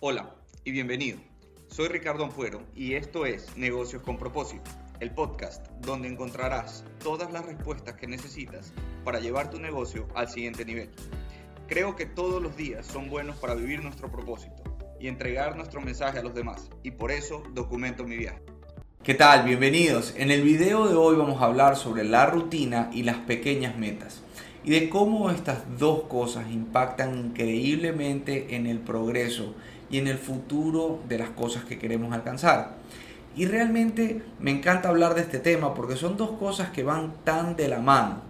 Hola y bienvenido. Soy Ricardo Ampuero y esto es Negocios con propósito, el podcast donde encontrarás todas las respuestas que necesitas para llevar tu negocio al siguiente nivel. Creo que todos los días son buenos para vivir nuestro propósito y entregar nuestro mensaje a los demás y por eso documento mi viaje. ¿Qué tal? Bienvenidos. En el video de hoy vamos a hablar sobre la rutina y las pequeñas metas y de cómo estas dos cosas impactan increíblemente en el progreso y en el futuro de las cosas que queremos alcanzar. Y realmente me encanta hablar de este tema porque son dos cosas que van tan de la mano.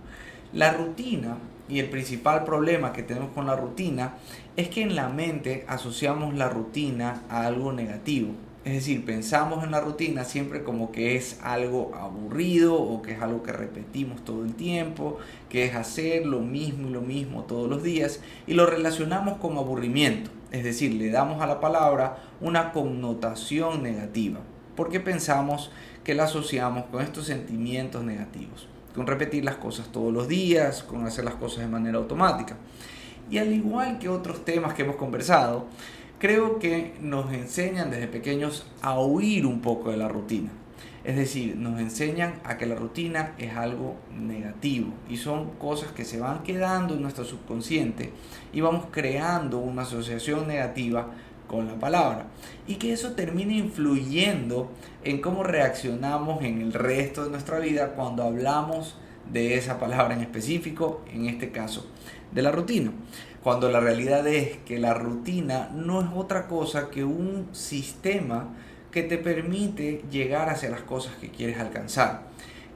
La rutina y el principal problema que tenemos con la rutina es que en la mente asociamos la rutina a algo negativo. Es decir, pensamos en la rutina siempre como que es algo aburrido o que es algo que repetimos todo el tiempo, que es hacer lo mismo y lo mismo todos los días y lo relacionamos con aburrimiento. Es decir, le damos a la palabra una connotación negativa porque pensamos que la asociamos con estos sentimientos negativos, con repetir las cosas todos los días, con hacer las cosas de manera automática. Y al igual que otros temas que hemos conversado, creo que nos enseñan desde pequeños a huir un poco de la rutina. Es decir, nos enseñan a que la rutina es algo negativo y son cosas que se van quedando en nuestro subconsciente y vamos creando una asociación negativa con la palabra y que eso termina influyendo en cómo reaccionamos en el resto de nuestra vida cuando hablamos de esa palabra en específico, en este caso, de la rutina cuando la realidad es que la rutina no es otra cosa que un sistema que te permite llegar hacia las cosas que quieres alcanzar.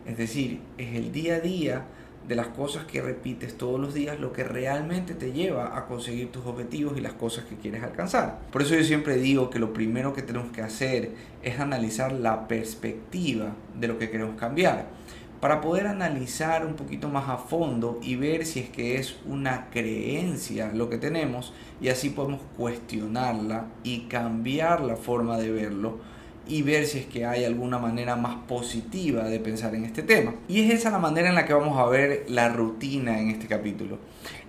Es decir, es el día a día de las cosas que repites todos los días lo que realmente te lleva a conseguir tus objetivos y las cosas que quieres alcanzar. Por eso yo siempre digo que lo primero que tenemos que hacer es analizar la perspectiva de lo que queremos cambiar para poder analizar un poquito más a fondo y ver si es que es una creencia lo que tenemos y así podemos cuestionarla y cambiar la forma de verlo y ver si es que hay alguna manera más positiva de pensar en este tema. Y es esa la manera en la que vamos a ver la rutina en este capítulo.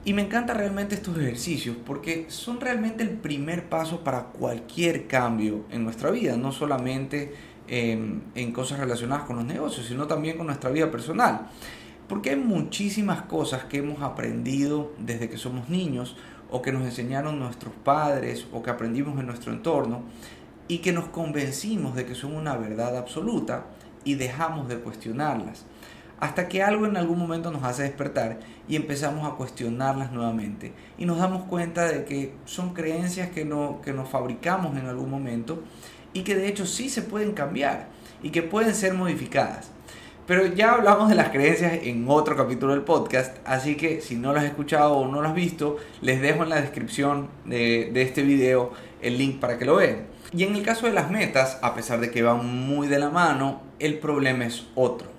Y me encanta realmente estos ejercicios porque son realmente el primer paso para cualquier cambio en nuestra vida, no solamente en cosas relacionadas con los negocios, sino también con nuestra vida personal. Porque hay muchísimas cosas que hemos aprendido desde que somos niños o que nos enseñaron nuestros padres o que aprendimos en nuestro entorno y que nos convencimos de que son una verdad absoluta y dejamos de cuestionarlas. Hasta que algo en algún momento nos hace despertar y empezamos a cuestionarlas nuevamente. Y nos damos cuenta de que son creencias que, no, que nos fabricamos en algún momento y que de hecho sí se pueden cambiar y que pueden ser modificadas. Pero ya hablamos de las creencias en otro capítulo del podcast, así que si no lo has escuchado o no lo has visto, les dejo en la descripción de, de este video el link para que lo vean. Y en el caso de las metas, a pesar de que van muy de la mano, el problema es otro.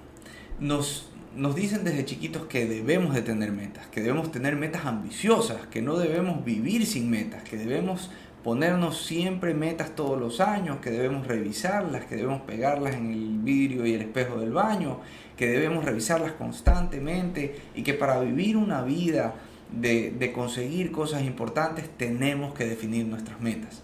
Nos, nos dicen desde chiquitos que debemos de tener metas, que debemos tener metas ambiciosas, que no debemos vivir sin metas, que debemos ponernos siempre metas todos los años, que debemos revisarlas, que debemos pegarlas en el vidrio y el espejo del baño, que debemos revisarlas constantemente y que para vivir una vida de, conseguir cosas importantes tenemos que definir nuestras metas.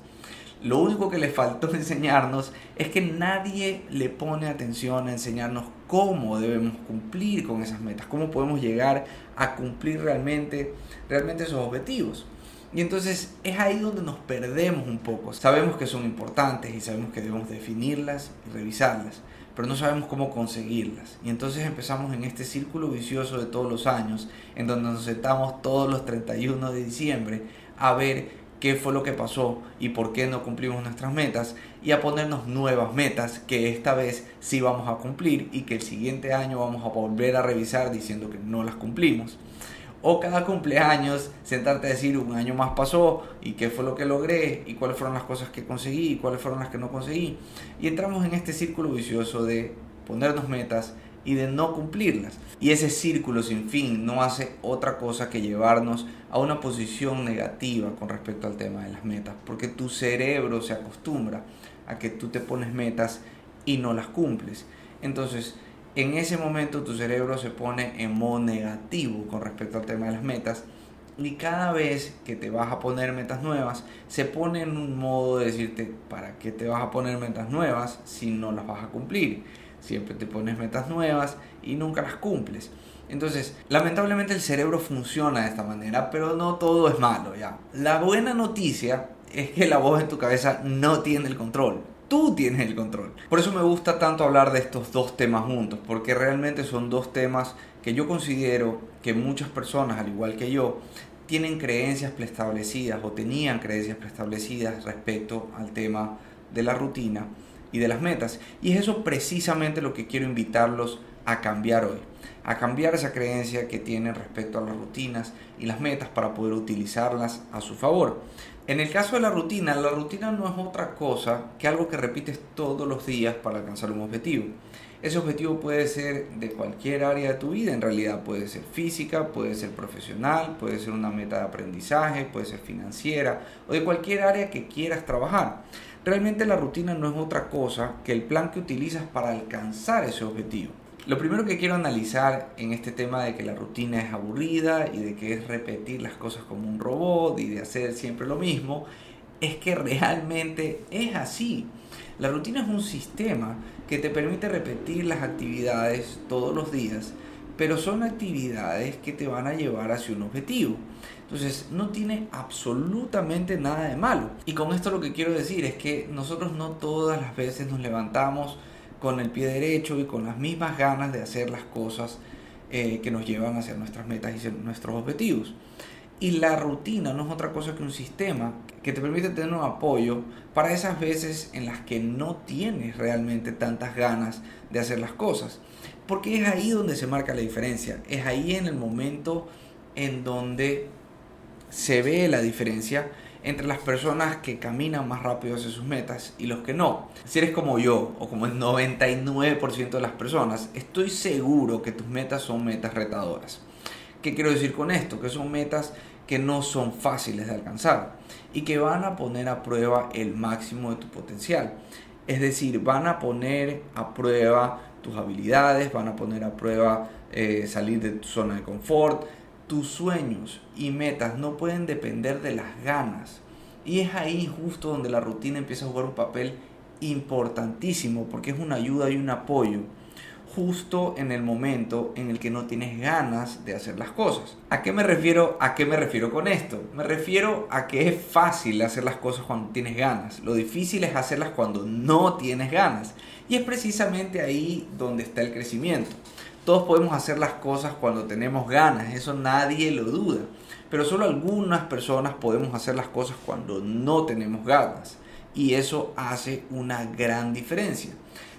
Lo único que le faltó enseñarnos es que nadie le pone atención a enseñarnos cómo debemos cumplir con esas metas, cómo podemos llegar a cumplir realmente, realmente esos objetivos. Y entonces es ahí donde nos perdemos un poco. Sabemos que son importantes y sabemos que debemos definirlas y revisarlas, pero no sabemos cómo conseguirlas. Y entonces empezamos en este círculo vicioso de todos los años, en donde nos sentamos todos los 31 de diciembre a ver qué fue lo que pasó y por qué no cumplimos nuestras metas y a ponernos nuevas metas que esta vez sí vamos a cumplir y que el siguiente año vamos a volver a revisar diciendo que no las cumplimos o cada cumpleaños sentarte a decir un año más pasó y qué fue lo que logré y cuáles fueron las cosas que conseguí y cuáles fueron las que no conseguí. Y entramos en este círculo vicioso de ponernos metas y de no cumplirlas. Y ese círculo sin fin no hace otra cosa que llevarnos a una posición negativa con respecto al tema de las metas, porque tu cerebro se acostumbra a que tú te pones metas y no las cumples. Entonces, en ese momento tu cerebro se pone en modo negativo con respecto al tema de las metas Y cada vez que te vas a poner metas nuevas, se pone en un modo de decirte, ¿para qué te vas a poner metas nuevas si no las vas a cumplir? Siempre te pones metas nuevas y nunca las cumples. Entonces, lamentablemente el cerebro funciona de esta manera, pero no todo es malo ya. La buena noticia es que la voz en tu cabeza no tiene el control. Tú tienes el control. Por eso me gusta tanto hablar de estos dos temas juntos, porque realmente son dos temas que yo considero que muchas personas, al igual que yo, tienen creencias preestablecidas o tenían creencias preestablecidas respecto al tema de la rutina y de las metas. Y es eso precisamente lo que quiero invitarlos a cambiar hoy. A cambiar esa creencia que tienen respecto a las rutinas y las metas para poder utilizarlas a su favor. En el caso de la rutina, la rutina no es otra cosa que algo que repites todos los días para alcanzar un objetivo. Ese objetivo puede ser de cualquier área de tu vida, en realidad puede ser física, puede ser profesional, puede ser una meta de aprendizaje, puede ser financiera o de cualquier área que quieras trabajar. Realmente la rutina no es otra cosa que el plan que utilizas para alcanzar ese objetivo. Lo primero que quiero analizar en este tema de que la rutina es aburrida y de que es repetir las cosas como un robot y de hacer siempre lo mismo, es que realmente es así. La rutina es un sistema que te permite repetir las actividades todos los días, pero son actividades que te van a llevar hacia un objetivo. Entonces no tiene absolutamente nada de malo. Y con esto lo que quiero decir es que nosotros no todas las veces nos levantamos con el pie derecho y con las mismas ganas de hacer las cosas eh, que nos llevan hacia nuestras metas y nuestros objetivos. Y la rutina no es otra cosa que un sistema que te permite tener un apoyo para esas veces en las que no tienes realmente tantas ganas de hacer las cosas. Porque es ahí donde se marca la diferencia. Es ahí en el momento en donde se ve la diferencia entre las personas que caminan más rápido hacia sus metas y los que no. Si eres como yo o como el 99% de las personas, estoy seguro que tus metas son metas retadoras. ¿Qué quiero decir con esto? Que son metas que no son fáciles de alcanzar y que van a poner a prueba el máximo de tu potencial. Es decir, van a poner a prueba tus habilidades, van a poner a prueba eh, salir de tu zona de confort, tus sueños y metas no pueden depender de las ganas. Y es ahí justo donde la rutina empieza a jugar un papel importantísimo porque es una ayuda y un apoyo justo en el momento en el que no tienes ganas de hacer las cosas. ¿A qué me refiero? ¿A qué me refiero con esto? Me refiero a que es fácil hacer las cosas cuando tienes ganas. Lo difícil es hacerlas cuando no tienes ganas. Y es precisamente ahí donde está el crecimiento. Todos podemos hacer las cosas cuando tenemos ganas, eso nadie lo duda. Pero solo algunas personas podemos hacer las cosas cuando no tenemos ganas. Y eso hace una gran diferencia.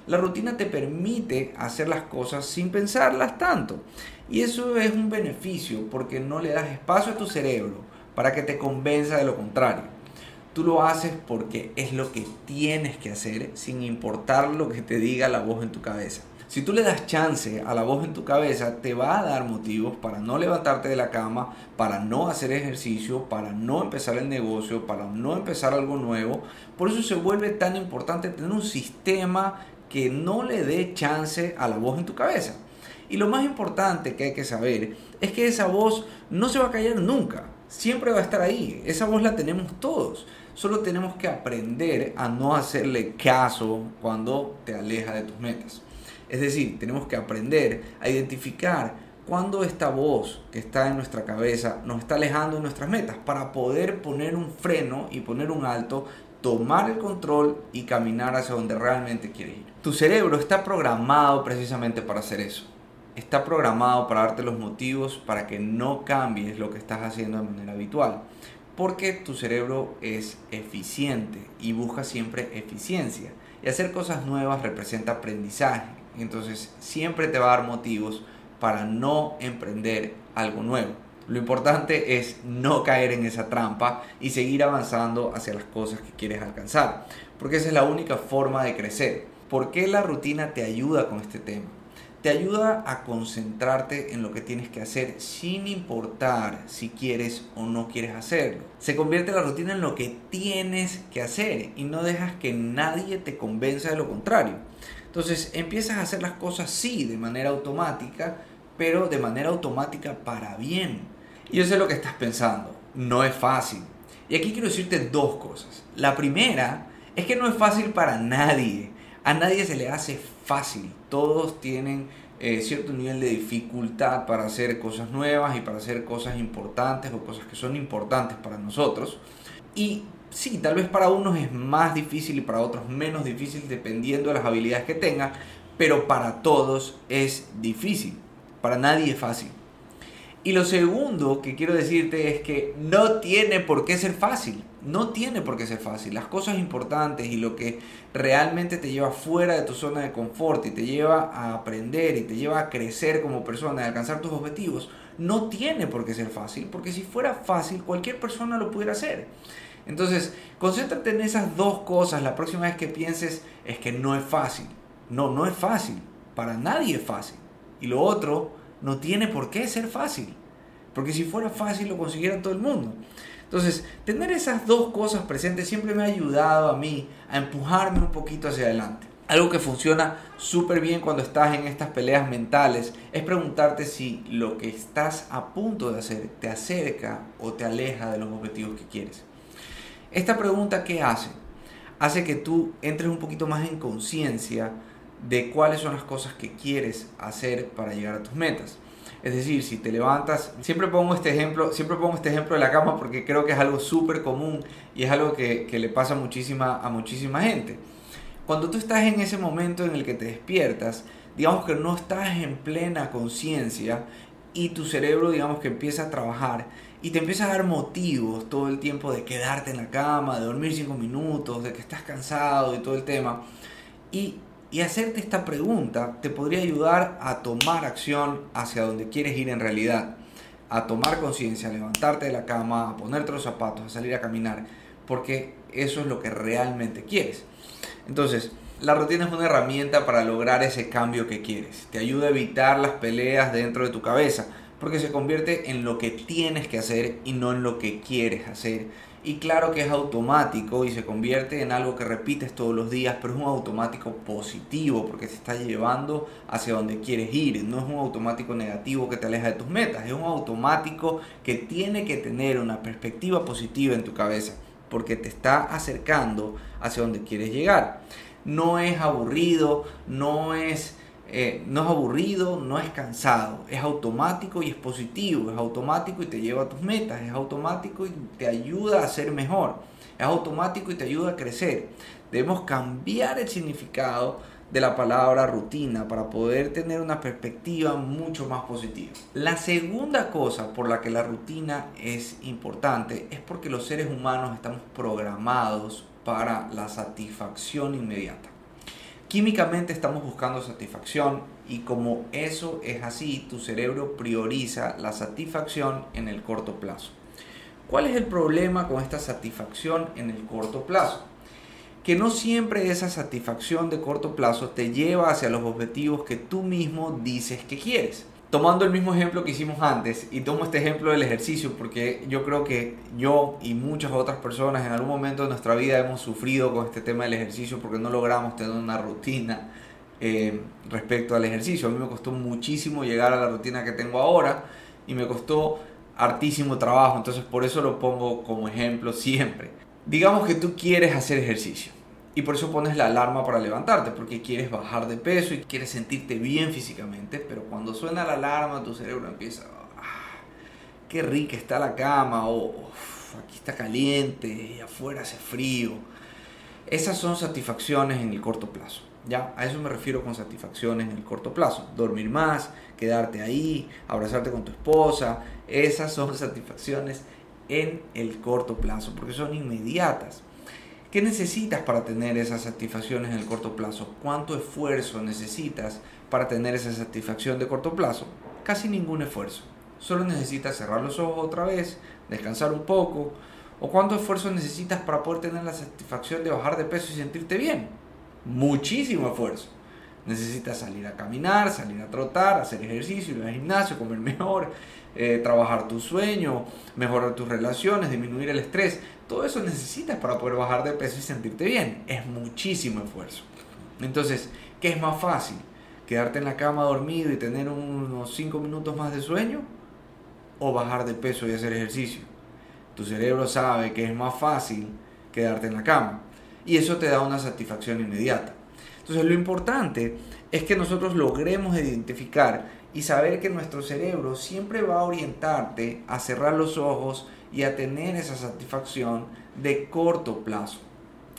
La rutina te permite hacer las cosas sin pensarlas tanto. Y eso es un beneficio porque no le das espacio a tu cerebro para que te convenza de lo contrario. Tú lo haces porque es lo que tienes que hacer sin importar lo que te diga la voz en tu cabeza. Si tú le das chance a la voz en tu cabeza, te va a dar motivos para no levantarte de la cama, para no hacer ejercicio, para no empezar el negocio, para no empezar algo nuevo. Por eso se vuelve tan importante tener un sistema que no le dé chance a la voz en tu cabeza. Y lo más importante que hay que saber es que esa voz no se va a callar nunca. Siempre va a estar ahí. Esa voz la tenemos todos. Solo tenemos que aprender a no hacerle caso cuando te aleja de tus metas. Es decir, tenemos que aprender a identificar cuando esta voz que está en nuestra cabeza nos está alejando de nuestras metas para poder poner un freno y poner un alto, tomar el control y caminar hacia donde realmente quieres ir. Tu cerebro está programado precisamente para hacer eso. Está programado para darte los motivos para que no cambies lo que estás haciendo de manera habitual. Porque tu cerebro es eficiente y busca siempre eficiencia. Y hacer cosas nuevas representa aprendizaje entonces siempre te va a dar motivos para no emprender algo nuevo. Lo importante es no caer en esa trampa y seguir avanzando hacia las cosas que quieres alcanzar, porque esa es la única forma de crecer. ¿Por qué la rutina te ayuda con este tema? Te ayuda a concentrarte en lo que tienes que hacer sin importar si quieres o no quieres hacerlo. Se convierte la rutina en lo que tienes que hacer y no dejas que nadie te convenza de lo contrario. Entonces empiezas a hacer las cosas sí de manera automática, pero de manera automática para bien. Y yo sé lo que estás pensando, no es fácil. Y aquí quiero decirte dos cosas. La primera es que no es fácil para nadie. A nadie se le hace fácil. Todos tienen eh, cierto nivel de dificultad para hacer cosas nuevas y para hacer cosas importantes o cosas que son importantes para nosotros. Y sí, tal vez para unos es más difícil y para otros menos difícil dependiendo de las habilidades que tengan, pero para todos es difícil. Para nadie es fácil. Y lo segundo que quiero decirte es que no tiene por qué ser fácil. No tiene por qué ser fácil. Las cosas importantes y lo que realmente te lleva fuera de tu zona de confort y te lleva a aprender y te lleva a crecer como persona, a alcanzar tus objetivos, no tiene por qué ser fácil. Porque si fuera fácil, cualquier persona lo pudiera hacer. Entonces, concéntrate en esas dos cosas la próxima vez que pienses es que no es fácil. No, no es fácil. Para nadie es fácil. Y lo otro, no tiene por qué ser fácil. Porque si fuera fácil lo consiguiera todo el mundo. Entonces, tener esas dos cosas presentes siempre me ha ayudado a mí a empujarme un poquito hacia adelante. Algo que funciona súper bien cuando estás en estas peleas mentales es preguntarte si lo que estás a punto de hacer te acerca o te aleja de los objetivos que quieres. Esta pregunta, ¿qué hace? Hace que tú entres un poquito más en conciencia de cuáles son las cosas que quieres hacer para llegar a tus metas. Es decir, si te levantas, siempre pongo este ejemplo, siempre pongo este ejemplo de la cama porque creo que es algo súper común y es algo que, le pasa muchísima, a muchísima gente. Cuando tú estás en ese momento en el que te despiertas, digamos que no estás en plena conciencia y tu cerebro digamos que empieza a trabajar y te empieza a dar motivos todo el tiempo de quedarte en la cama, de dormir cinco minutos, de que estás cansado y todo el tema. Y y hacerte esta pregunta te podría ayudar a tomar acción hacia donde quieres ir en realidad, a tomar conciencia, a levantarte de la cama, a ponerte los zapatos, a salir a caminar, porque eso es lo que realmente quieres. Entonces, la rutina es una herramienta para lograr ese cambio que quieres. Te ayuda a evitar las peleas dentro de tu cabeza, porque se convierte en lo que tienes que hacer y no en lo que quieres hacer y claro que es automático y se convierte en algo que repites todos los días, pero es un automático positivo porque te está llevando hacia donde quieres ir. No es un automático negativo que te aleja de tus metas, es un automático que tiene que tener una perspectiva positiva en tu cabeza porque te está acercando hacia donde quieres llegar. No es aburrido, no es eh, no es aburrido, no es cansado, es automático y es positivo, es automático y te lleva a tus metas, es automático y te ayuda a ser mejor, es automático y te ayuda a crecer. Debemos cambiar el significado de la palabra rutina para poder tener una perspectiva mucho más positiva. La segunda cosa por la que la rutina es importante es porque los seres humanos estamos programados para la satisfacción inmediata. Químicamente estamos buscando satisfacción y como eso es así, tu cerebro prioriza la satisfacción en el corto plazo. ¿Cuál es el problema con esta satisfacción en el corto plazo? Que no siempre esa satisfacción de corto plazo te lleva hacia los objetivos que tú mismo dices que quieres tomando el mismo ejemplo que hicimos antes, y tomo este ejemplo del ejercicio porque yo creo que yo y muchas otras personas en algún momento de nuestra vida hemos sufrido con este tema del ejercicio porque no logramos tener una rutina eh, respecto al ejercicio. A mí me costó muchísimo llegar a la rutina que tengo ahora y me costó hartísimo trabajo, entonces por eso lo pongo como ejemplo siempre. Digamos que tú quieres hacer ejercicio y por eso pones la alarma para levantarte, porque quieres bajar de peso y quieres sentirte bien físicamente, pero cuando suena la alarma tu cerebro empieza, ah, qué rica está la cama, o aquí está caliente, y afuera hace frío. Esas son satisfacciones en el corto plazo. ¿ya? A eso me refiero con satisfacciones en el corto plazo. Dormir más, quedarte ahí, abrazarte con tu esposa. Esas son satisfacciones en el corto plazo, porque son inmediatas. ¿Qué necesitas para tener esas satisfacciones en el corto plazo? ¿Cuánto esfuerzo necesitas para tener esa satisfacción de corto plazo? Casi ningún esfuerzo. Solo necesitas cerrar los ojos otra vez, descansar un poco. ¿O cuánto esfuerzo necesitas para poder tener la satisfacción de bajar de peso y sentirte bien? Muchísimo esfuerzo. Necesitas salir a caminar, salir a trotar, hacer ejercicio, ir al gimnasio, comer mejor, eh, trabajar tu sueño, mejorar tus relaciones, disminuir el estrés. Todo eso necesitas para poder bajar de peso y sentirte bien. Es muchísimo esfuerzo. Entonces, ¿qué es más fácil? ¿Quedarte en la cama dormido y tener unos 5 minutos más de sueño? o bajar de peso y hacer ejercicio. Tu cerebro sabe que es más fácil quedarte en la cama y eso te da una satisfacción inmediata. Entonces lo importante es que nosotros logremos identificar y saber que nuestro cerebro siempre va a orientarte a cerrar los ojos y a tener esa satisfacción de corto plazo.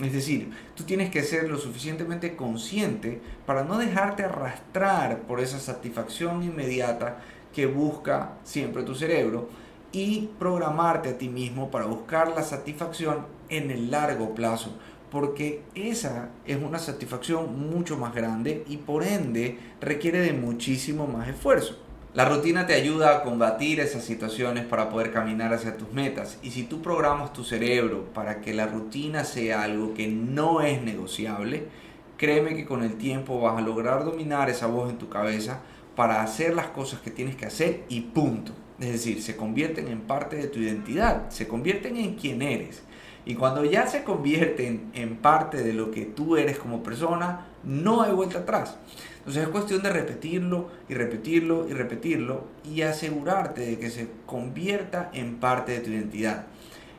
Es decir, tú tienes que ser lo suficientemente consciente para no dejarte arrastrar por esa satisfacción inmediata que busca siempre tu cerebro y programarte a ti mismo para buscar la satisfacción en el largo plazo, porque esa es una satisfacción mucho más grande y por ende requiere de muchísimo más esfuerzo. La rutina te ayuda a combatir esas situaciones para poder caminar hacia tus metas. Y si tú programas tu cerebro para que la rutina sea algo que no es negociable, créeme que con el tiempo vas a lograr dominar esa voz en tu cabeza para hacer las cosas que tienes que hacer y punto. Es decir, se convierten en parte de tu identidad, se convierten en quien eres. Y cuando ya se convierten en parte de lo que tú eres como persona, no hay vuelta atrás. Entonces es cuestión de repetirlo y repetirlo y repetirlo y asegurarte de que se convierta en parte de tu identidad.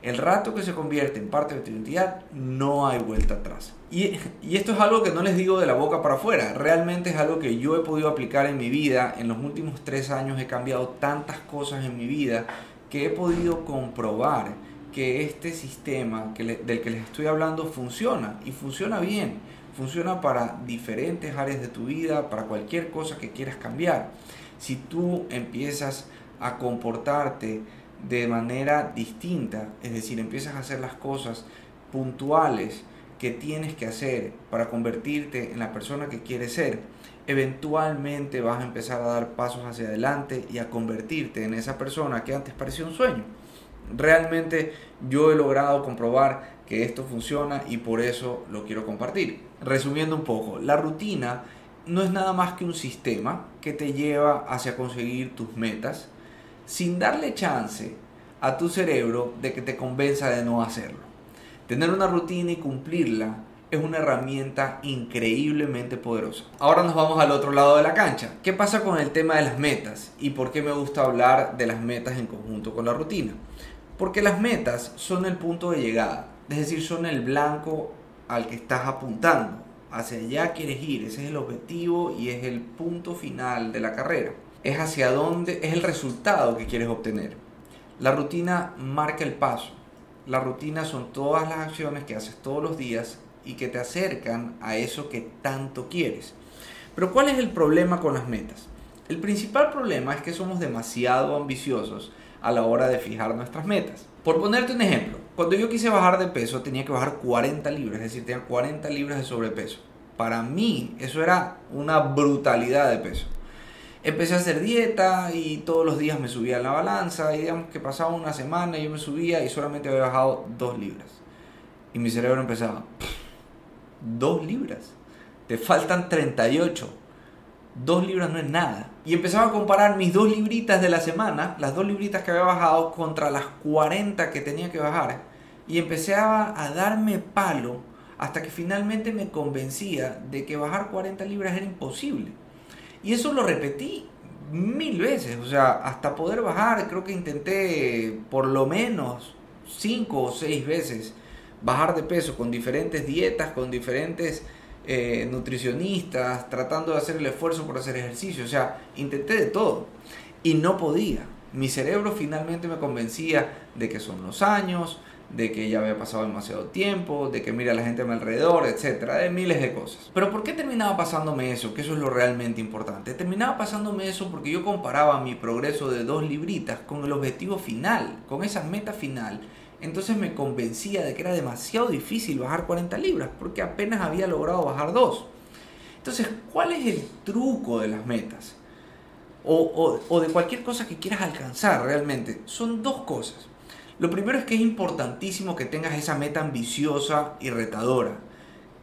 El rato que se convierte en parte de tu identidad, no hay vuelta atrás. Y, esto es algo que no les digo de la boca para afuera, realmente es algo que yo he podido aplicar en mi vida. En los últimos tres años he cambiado tantas cosas en mi vida que he podido comprobar que este sistema del que les estoy hablando funciona y funciona bien funciona para diferentes áreas de tu vida, para cualquier cosa que quieras cambiar. Si tú empiezas a comportarte de manera distinta, es decir, empiezas a hacer las cosas puntuales que tienes que hacer para convertirte en la persona que quieres ser, eventualmente vas a empezar a dar pasos hacia adelante y a convertirte en esa persona que antes parecía un sueño. Realmente yo he logrado comprobar que esto funciona y por eso lo quiero compartir. Resumiendo un poco, la rutina no es nada más que un sistema que te lleva hacia conseguir tus metas sin darle chance a tu cerebro de que te convenza de no hacerlo. Tener una rutina y cumplirla es una herramienta increíblemente poderosa. Ahora nos vamos al otro lado de la cancha. ¿Qué pasa con el tema de las metas? ¿Y por qué me gusta hablar de las metas en conjunto con la rutina? Porque las metas son el punto de llegada, es decir, son el blanco al que estás apuntando. Hacia allá quieres ir, ese es el objetivo y es el punto final de la carrera. Es hacia dónde, es el resultado que quieres obtener. La rutina marca el paso. La rutina son todas las acciones que haces todos los días y que te acercan a eso que tanto quieres. Pero ¿cuál es el problema con las metas? El principal problema es que somos demasiado ambiciosos a la hora de fijar nuestras metas. Por ponerte un ejemplo, cuando yo quise bajar de peso tenía que bajar 40 libras, es decir, tenía 40 libras de sobrepeso. Para mí eso era una brutalidad de peso. Empecé a hacer dieta y todos los días me subía a la balanza y digamos que pasaba una semana y yo me subía y solamente había bajado 2 libras. Y mi cerebro empezaba, 2 libras, te faltan 38 dos libras no es nada. Y empezaba a comparar mis dos libritas de la semana, las dos libritas que había bajado, contra las 40 que tenía que bajar. Y empecé a, darme palo hasta que finalmente me convencía de que bajar 40 libras era imposible. Y eso lo repetí mil veces, o sea, hasta poder bajar, creo que intenté por lo menos cinco o seis veces bajar de peso con diferentes dietas, con diferentes eh, nutricionistas, tratando de hacer el esfuerzo por hacer ejercicio. O sea, intenté de todo y no podía. Mi cerebro finalmente me convencía de que son los años, de que ya había pasado demasiado tiempo, de que mira la gente a mi alrededor, etcétera, de miles de cosas. Pero ¿por qué terminaba pasándome eso? Que eso es lo realmente importante. Terminaba pasándome eso porque yo comparaba mi progreso de dos libritas con el objetivo final, con esa meta final entonces me convencía de que era demasiado difícil bajar 40 libras porque apenas había logrado bajar 2. Entonces, ¿cuál es el truco de las metas? O, o, de cualquier cosa que quieras alcanzar realmente. Son dos cosas. Lo primero es que es importantísimo que tengas esa meta ambiciosa y retadora.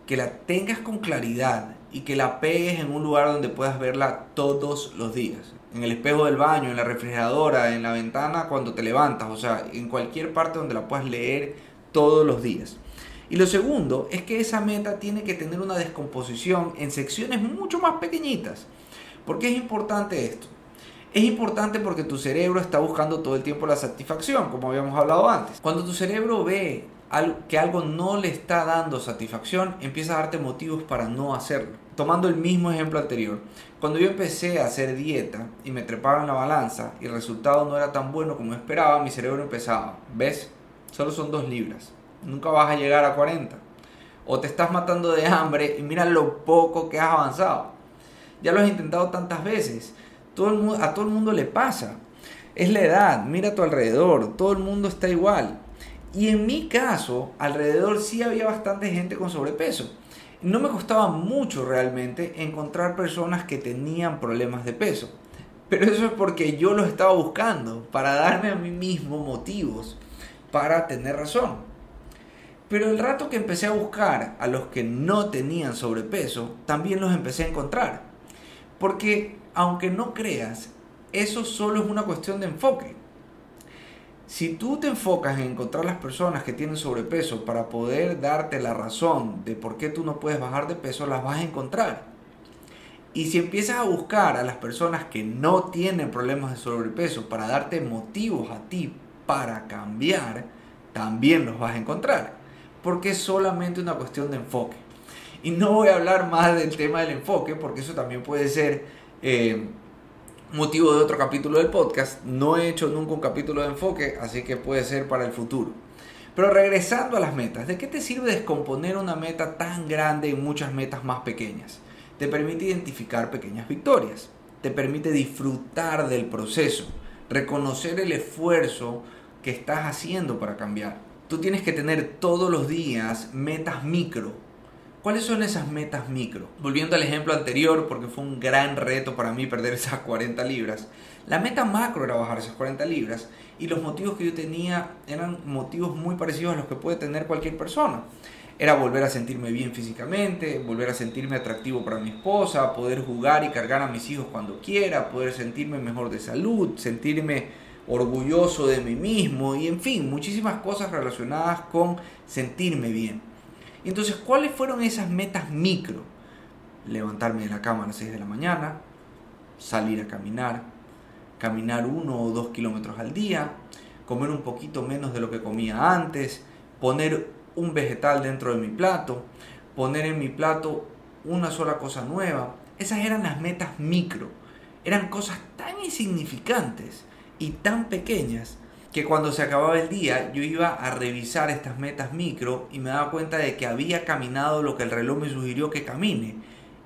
Que la tengas con claridad y que la pegues en un lugar donde puedas verla todos los días en el espejo del baño, en la refrigeradora, en la ventana cuando te levantas, o sea, en cualquier parte donde la puedas leer todos los días. Y lo segundo es que esa meta tiene que tener una descomposición en secciones mucho más pequeñitas. ¿Por qué es importante esto? Es importante porque tu cerebro está buscando todo el tiempo la satisfacción, como habíamos hablado antes. Cuando tu cerebro ve que algo no le está dando satisfacción, empieza a darte motivos para no hacerlo. Tomando el mismo ejemplo anterior, cuando yo empecé a hacer dieta y me trepaba en la balanza y el resultado no era tan bueno como esperaba, mi cerebro empezaba, ¿ves? Solo son dos libras, nunca vas a llegar a 40. O te estás matando de hambre y mira lo poco que has avanzado. Ya lo has intentado tantas veces, todo el, a todo el mundo le pasa. Es la edad, mira a tu alrededor, todo el mundo está igual y en mi caso, alrededor sí había bastante gente con sobrepeso. No me costaba mucho realmente encontrar personas que tenían problemas de peso. Pero eso es porque yo los estaba buscando para darme a mí mismo motivos para tener razón. Pero el rato que empecé a buscar a los que no tenían sobrepeso, también los empecé a encontrar. Porque aunque no creas, eso solo es una cuestión de enfoque. Si tú te enfocas en encontrar las personas que tienen sobrepeso para poder darte la razón de por qué tú no puedes bajar de peso, las vas a encontrar. Y si empiezas a buscar a las personas que no tienen problemas de sobrepeso para darte motivos a ti para cambiar, también los vas a encontrar. Porque es solamente una cuestión de enfoque. Y no voy a hablar más del tema del enfoque, porque eso también puede ser eh, motivo de otro capítulo del podcast. No he hecho nunca un capítulo de enfoque, así que puede ser para el futuro. Pero regresando a las metas, ¿de qué te sirve descomponer una meta tan grande en muchas metas más pequeñas? Te permite identificar pequeñas victorias, te permite disfrutar del proceso, reconocer el esfuerzo que estás haciendo para cambiar. Tú tienes que tener todos los días metas micro, ¿Cuáles son esas metas micro? Volviendo al ejemplo anterior, porque fue un gran reto para mí perder esas 40 libras. La meta macro era bajar esas 40 libras y los motivos que yo tenía eran motivos muy parecidos a los que puede tener cualquier persona. Era volver a sentirme bien físicamente, volver a sentirme atractivo para mi esposa, poder jugar y cargar a mis hijos cuando quiera, poder sentirme mejor de salud, sentirme orgulloso de mí mismo y en fin, muchísimas cosas relacionadas con sentirme bien. Entonces, ¿cuáles fueron esas metas micro? Levantarme de la cama a las 6 de la mañana, salir a caminar, caminar uno o dos kilómetros al día, comer un poquito menos de lo que comía antes, poner un vegetal dentro de mi plato, poner en mi plato una sola cosa nueva. Esas eran las metas micro. Eran cosas tan insignificantes y tan pequeñas que cuando se acababa el día yo iba a revisar estas metas micro y me daba cuenta de que había caminado lo que el reloj me sugirió que camine.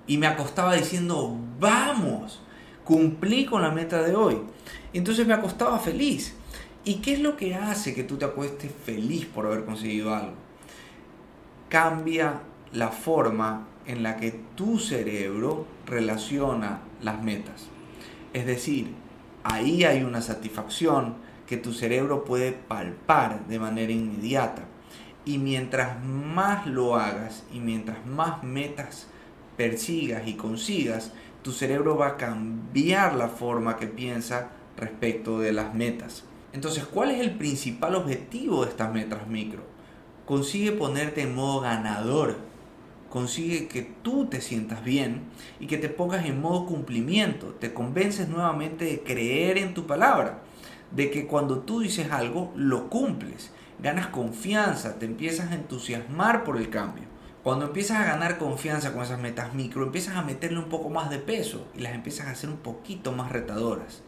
Y me acostaba diciendo, vamos, cumplí con la meta de hoy. entonces me acostaba feliz. ¿Y qué es lo que hace que tú te acuestes feliz por haber conseguido algo? Cambia la forma en la que tu cerebro relaciona las metas. Es decir, ahí hay una satisfacción, que tu cerebro puede palpar de manera inmediata. Y mientras más lo hagas y mientras más metas persigas y consigas, tu cerebro va a cambiar la forma que piensa respecto de las metas. Entonces, ¿cuál es el principal objetivo de estas metas micro? Consigue ponerte en modo ganador. Consigue que tú te sientas bien y que te pongas en modo cumplimiento. Te convences nuevamente de creer en tu palabra de que cuando tú dices algo, lo cumples, ganas confianza, te empiezas a entusiasmar por el cambio. Cuando empiezas a ganar confianza con esas metas micro, empiezas a meterle un poco más de peso y las empiezas a hacer un poquito más retadoras.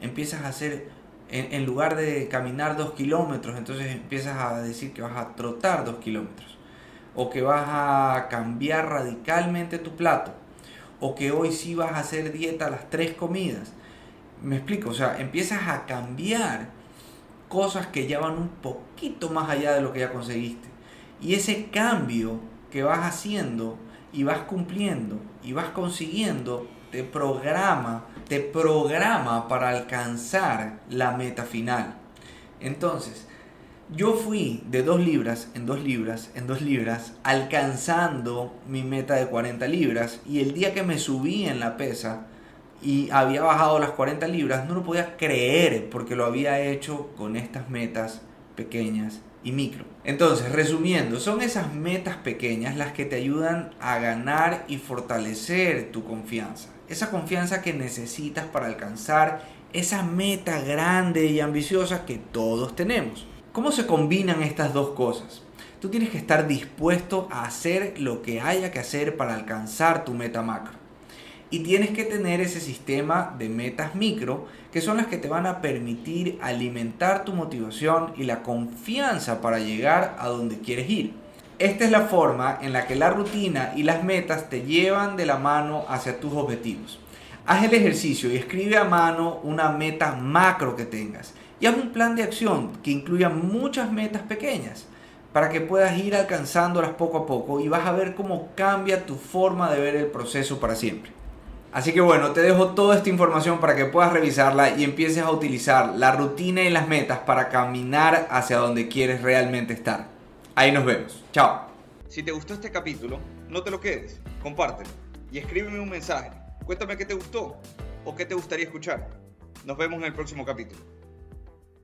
Empiezas a hacer, en, lugar de caminar dos kilómetros, entonces empiezas a decir que vas a trotar dos kilómetros. O que vas a cambiar radicalmente tu plato. O que hoy sí vas a hacer dieta las tres comidas me explico, o sea, empiezas a cambiar cosas que ya van un poquito más allá de lo que ya conseguiste. Y ese cambio que vas haciendo y vas cumpliendo y vas consiguiendo te programa, te programa para alcanzar la meta final. Entonces, yo fui de dos libras en dos libras en dos libras alcanzando mi meta de 40 libras y el día que me subí en la pesa y había bajado las 40 libras, no lo podía creer porque lo había hecho con estas metas pequeñas y micro. Entonces, resumiendo, son esas metas pequeñas las que te ayudan a ganar y fortalecer tu confianza. Esa confianza que necesitas para alcanzar esa meta grande y ambiciosa que todos tenemos. ¿Cómo se combinan estas dos cosas? Tú tienes que estar dispuesto a hacer lo que haya que hacer para alcanzar tu meta macro. Y tienes que tener ese sistema de metas micro que son las que te van a permitir alimentar tu motivación y la confianza para llegar a donde quieres ir. Esta es la forma en la que la rutina y las metas te llevan de la mano hacia tus objetivos. Haz el ejercicio y escribe a mano una meta macro que tengas. Y haz un plan de acción que incluya muchas metas pequeñas para que puedas ir alcanzándolas poco a poco y vas a ver cómo cambia tu forma de ver el proceso para siempre. Así que bueno, te dejo toda esta información para que puedas revisarla y empieces a utilizar la rutina y las metas para caminar hacia donde quieres realmente estar. Ahí nos vemos. Chao. Si te gustó este capítulo, no te lo quedes, compártelo y escríbeme un mensaje Cuéntame qué te gustó o qué te gustaría escuchar. Nos vemos en el próximo capítulo.